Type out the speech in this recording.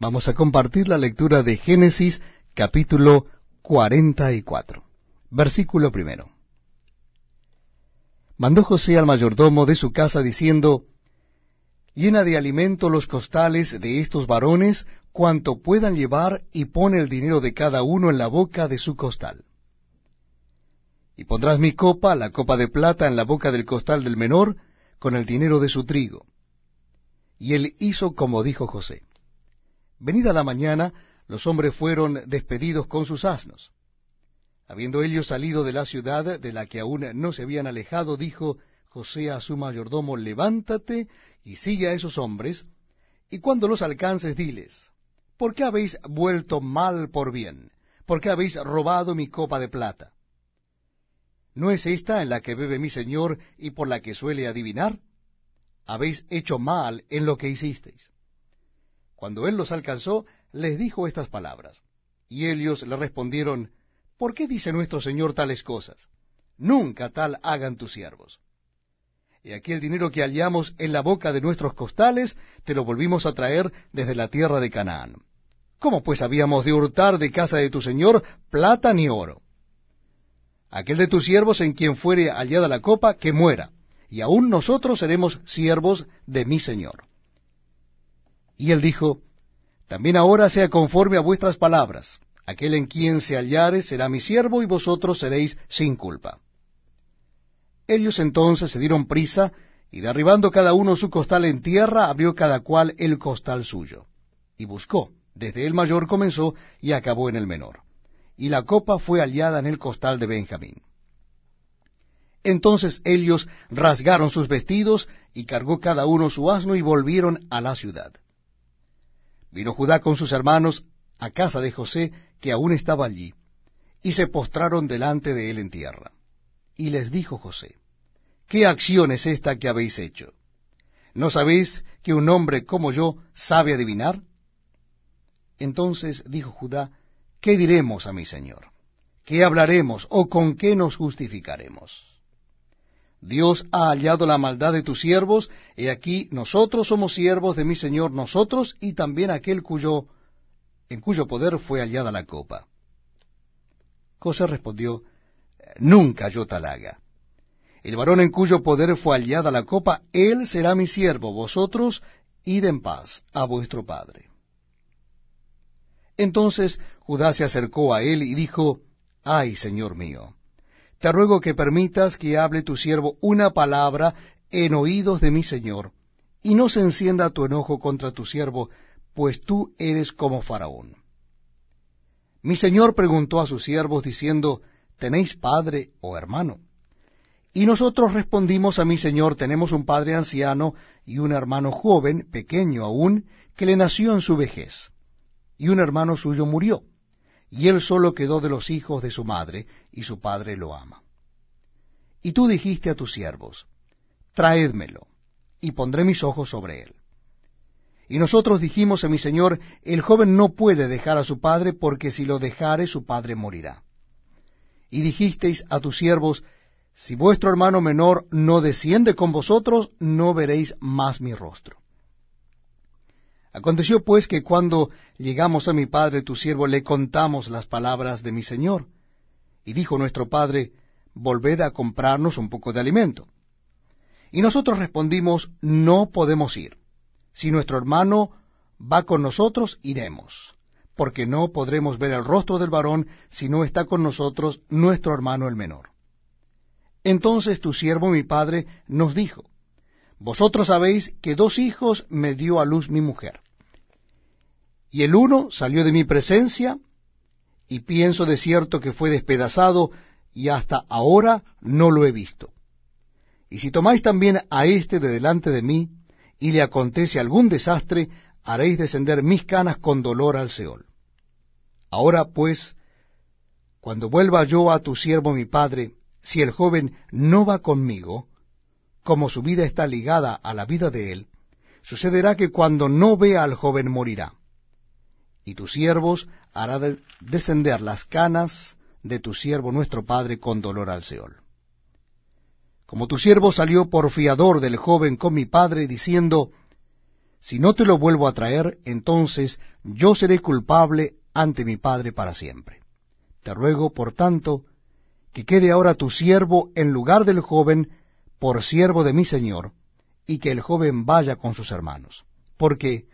Vamos a compartir la lectura de Génesis capítulo 44, versículo primero. Mandó José al mayordomo de su casa diciendo, Llena de alimento los costales de estos varones cuanto puedan llevar y pone el dinero de cada uno en la boca de su costal. Y pondrás mi copa, la copa de plata, en la boca del costal del menor, con el dinero de su trigo. Y él hizo como dijo José. Venida la mañana, los hombres fueron despedidos con sus asnos. Habiendo ellos salido de la ciudad de la que aún no se habían alejado, dijo José a su mayordomo, levántate y sigue a esos hombres, y cuando los alcances diles, ¿por qué habéis vuelto mal por bien? ¿Por qué habéis robado mi copa de plata? ¿No es esta en la que bebe mi señor y por la que suele adivinar? Habéis hecho mal en lo que hicisteis. Cuando él los alcanzó, les dijo estas palabras. Y ellos le respondieron, ¿Por qué dice nuestro Señor tales cosas? Nunca tal hagan tus siervos. Y aquí el dinero que hallamos en la boca de nuestros costales, te lo volvimos a traer desde la tierra de Canaán. ¿Cómo pues habíamos de hurtar de casa de tu Señor plata ni oro? Aquel de tus siervos en quien fuere hallada la copa, que muera, y aun nosotros seremos siervos de mi Señor. Y él dijo, También ahora sea conforme a vuestras palabras. Aquel en quien se hallare será mi siervo y vosotros seréis sin culpa. Ellos entonces se dieron prisa, y derribando cada uno su costal en tierra, abrió cada cual el costal suyo. Y buscó, desde el mayor comenzó y acabó en el menor. Y la copa fue hallada en el costal de Benjamín. Entonces ellos rasgaron sus vestidos, y cargó cada uno su asno, y volvieron a la ciudad. Vino Judá con sus hermanos a casa de José, que aún estaba allí, y se postraron delante de él en tierra. Y les dijo José, ¿qué acción es esta que habéis hecho? ¿No sabéis que un hombre como yo sabe adivinar? Entonces dijo Judá, ¿qué diremos a mi señor? ¿Qué hablaremos o con qué nos justificaremos? Dios ha hallado la maldad de tus siervos, y aquí nosotros somos siervos de mi Señor, nosotros y también aquel cuyo, en cuyo poder fue hallada la copa. José respondió, Nunca yo tal haga. El varón en cuyo poder fue hallada la copa, él será mi siervo, vosotros id en paz a vuestro padre. Entonces Judá se acercó a él y dijo, Ay, Señor mío, te ruego que permitas que hable tu siervo una palabra en oídos de mi señor, y no se encienda tu enojo contra tu siervo, pues tú eres como Faraón. Mi señor preguntó a sus siervos diciendo, ¿tenéis padre o hermano? Y nosotros respondimos a mi señor, tenemos un padre anciano y un hermano joven, pequeño aún, que le nació en su vejez, y un hermano suyo murió y él solo quedó de los hijos de su madre, y su padre lo ama. Y tú dijiste a tus siervos, Traédmelo, y pondré mis ojos sobre él. Y nosotros dijimos a mi señor, el joven no puede dejar a su padre, porque si lo dejare su padre morirá. Y dijisteis a tus siervos, si vuestro hermano menor no desciende con vosotros, no veréis más mi rostro. Aconteció pues que cuando llegamos a mi padre tu siervo le contamos las palabras de mi señor. Y dijo nuestro padre, Volved a comprarnos un poco de alimento. Y nosotros respondimos, No podemos ir. Si nuestro hermano va con nosotros, iremos, porque no podremos ver el rostro del varón si no está con nosotros nuestro hermano el menor. Entonces tu siervo mi padre nos dijo, vosotros sabéis que dos hijos me dio a luz mi mujer. Y el uno salió de mi presencia, y pienso de cierto que fue despedazado, y hasta ahora no lo he visto. Y si tomáis también a éste de delante de mí, y le acontece algún desastre, haréis descender mis canas con dolor al Seol. Ahora pues, cuando vuelva yo a tu siervo mi padre, si el joven no va conmigo, como su vida está ligada a la vida de él, sucederá que cuando no vea al joven morirá. Y tus siervos hará descender las canas de tu siervo nuestro padre con dolor al Seol. Como tu siervo salió por fiador del joven con mi padre, diciendo, Si no te lo vuelvo a traer, entonces yo seré culpable ante mi padre para siempre. Te ruego, por tanto, que quede ahora tu siervo en lugar del joven por siervo de mi señor, y que el joven vaya con sus hermanos. Porque